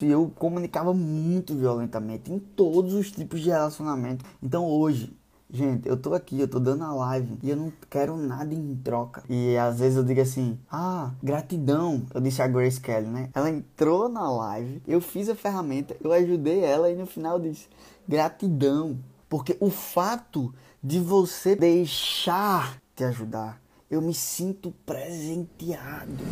E eu comunicava muito violentamente em todos os tipos de relacionamento. Então hoje, gente, eu tô aqui, eu tô dando a live e eu não quero nada em troca. E às vezes eu digo assim: ah, gratidão. Eu disse a Grace Kelly, né? Ela entrou na live, eu fiz a ferramenta, eu ajudei ela e no final eu disse: gratidão. Porque o fato de você deixar te ajudar, eu me sinto presenteado.